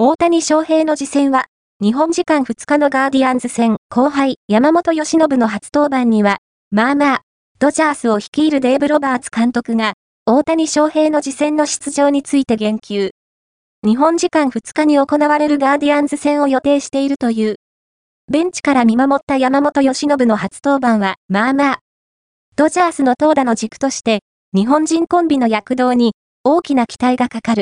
大谷翔平の次戦は、日本時間2日のガーディアンズ戦、後輩、山本由伸の初登板には、まあまあ、ドジャースを率いるデーブ・ロバーツ監督が、大谷翔平の次戦の出場について言及。日本時間2日に行われるガーディアンズ戦を予定しているという。ベンチから見守った山本由伸の初登板は、まあまあ。ドジャースの投打の軸として、日本人コンビの躍動に大きな期待がかかる。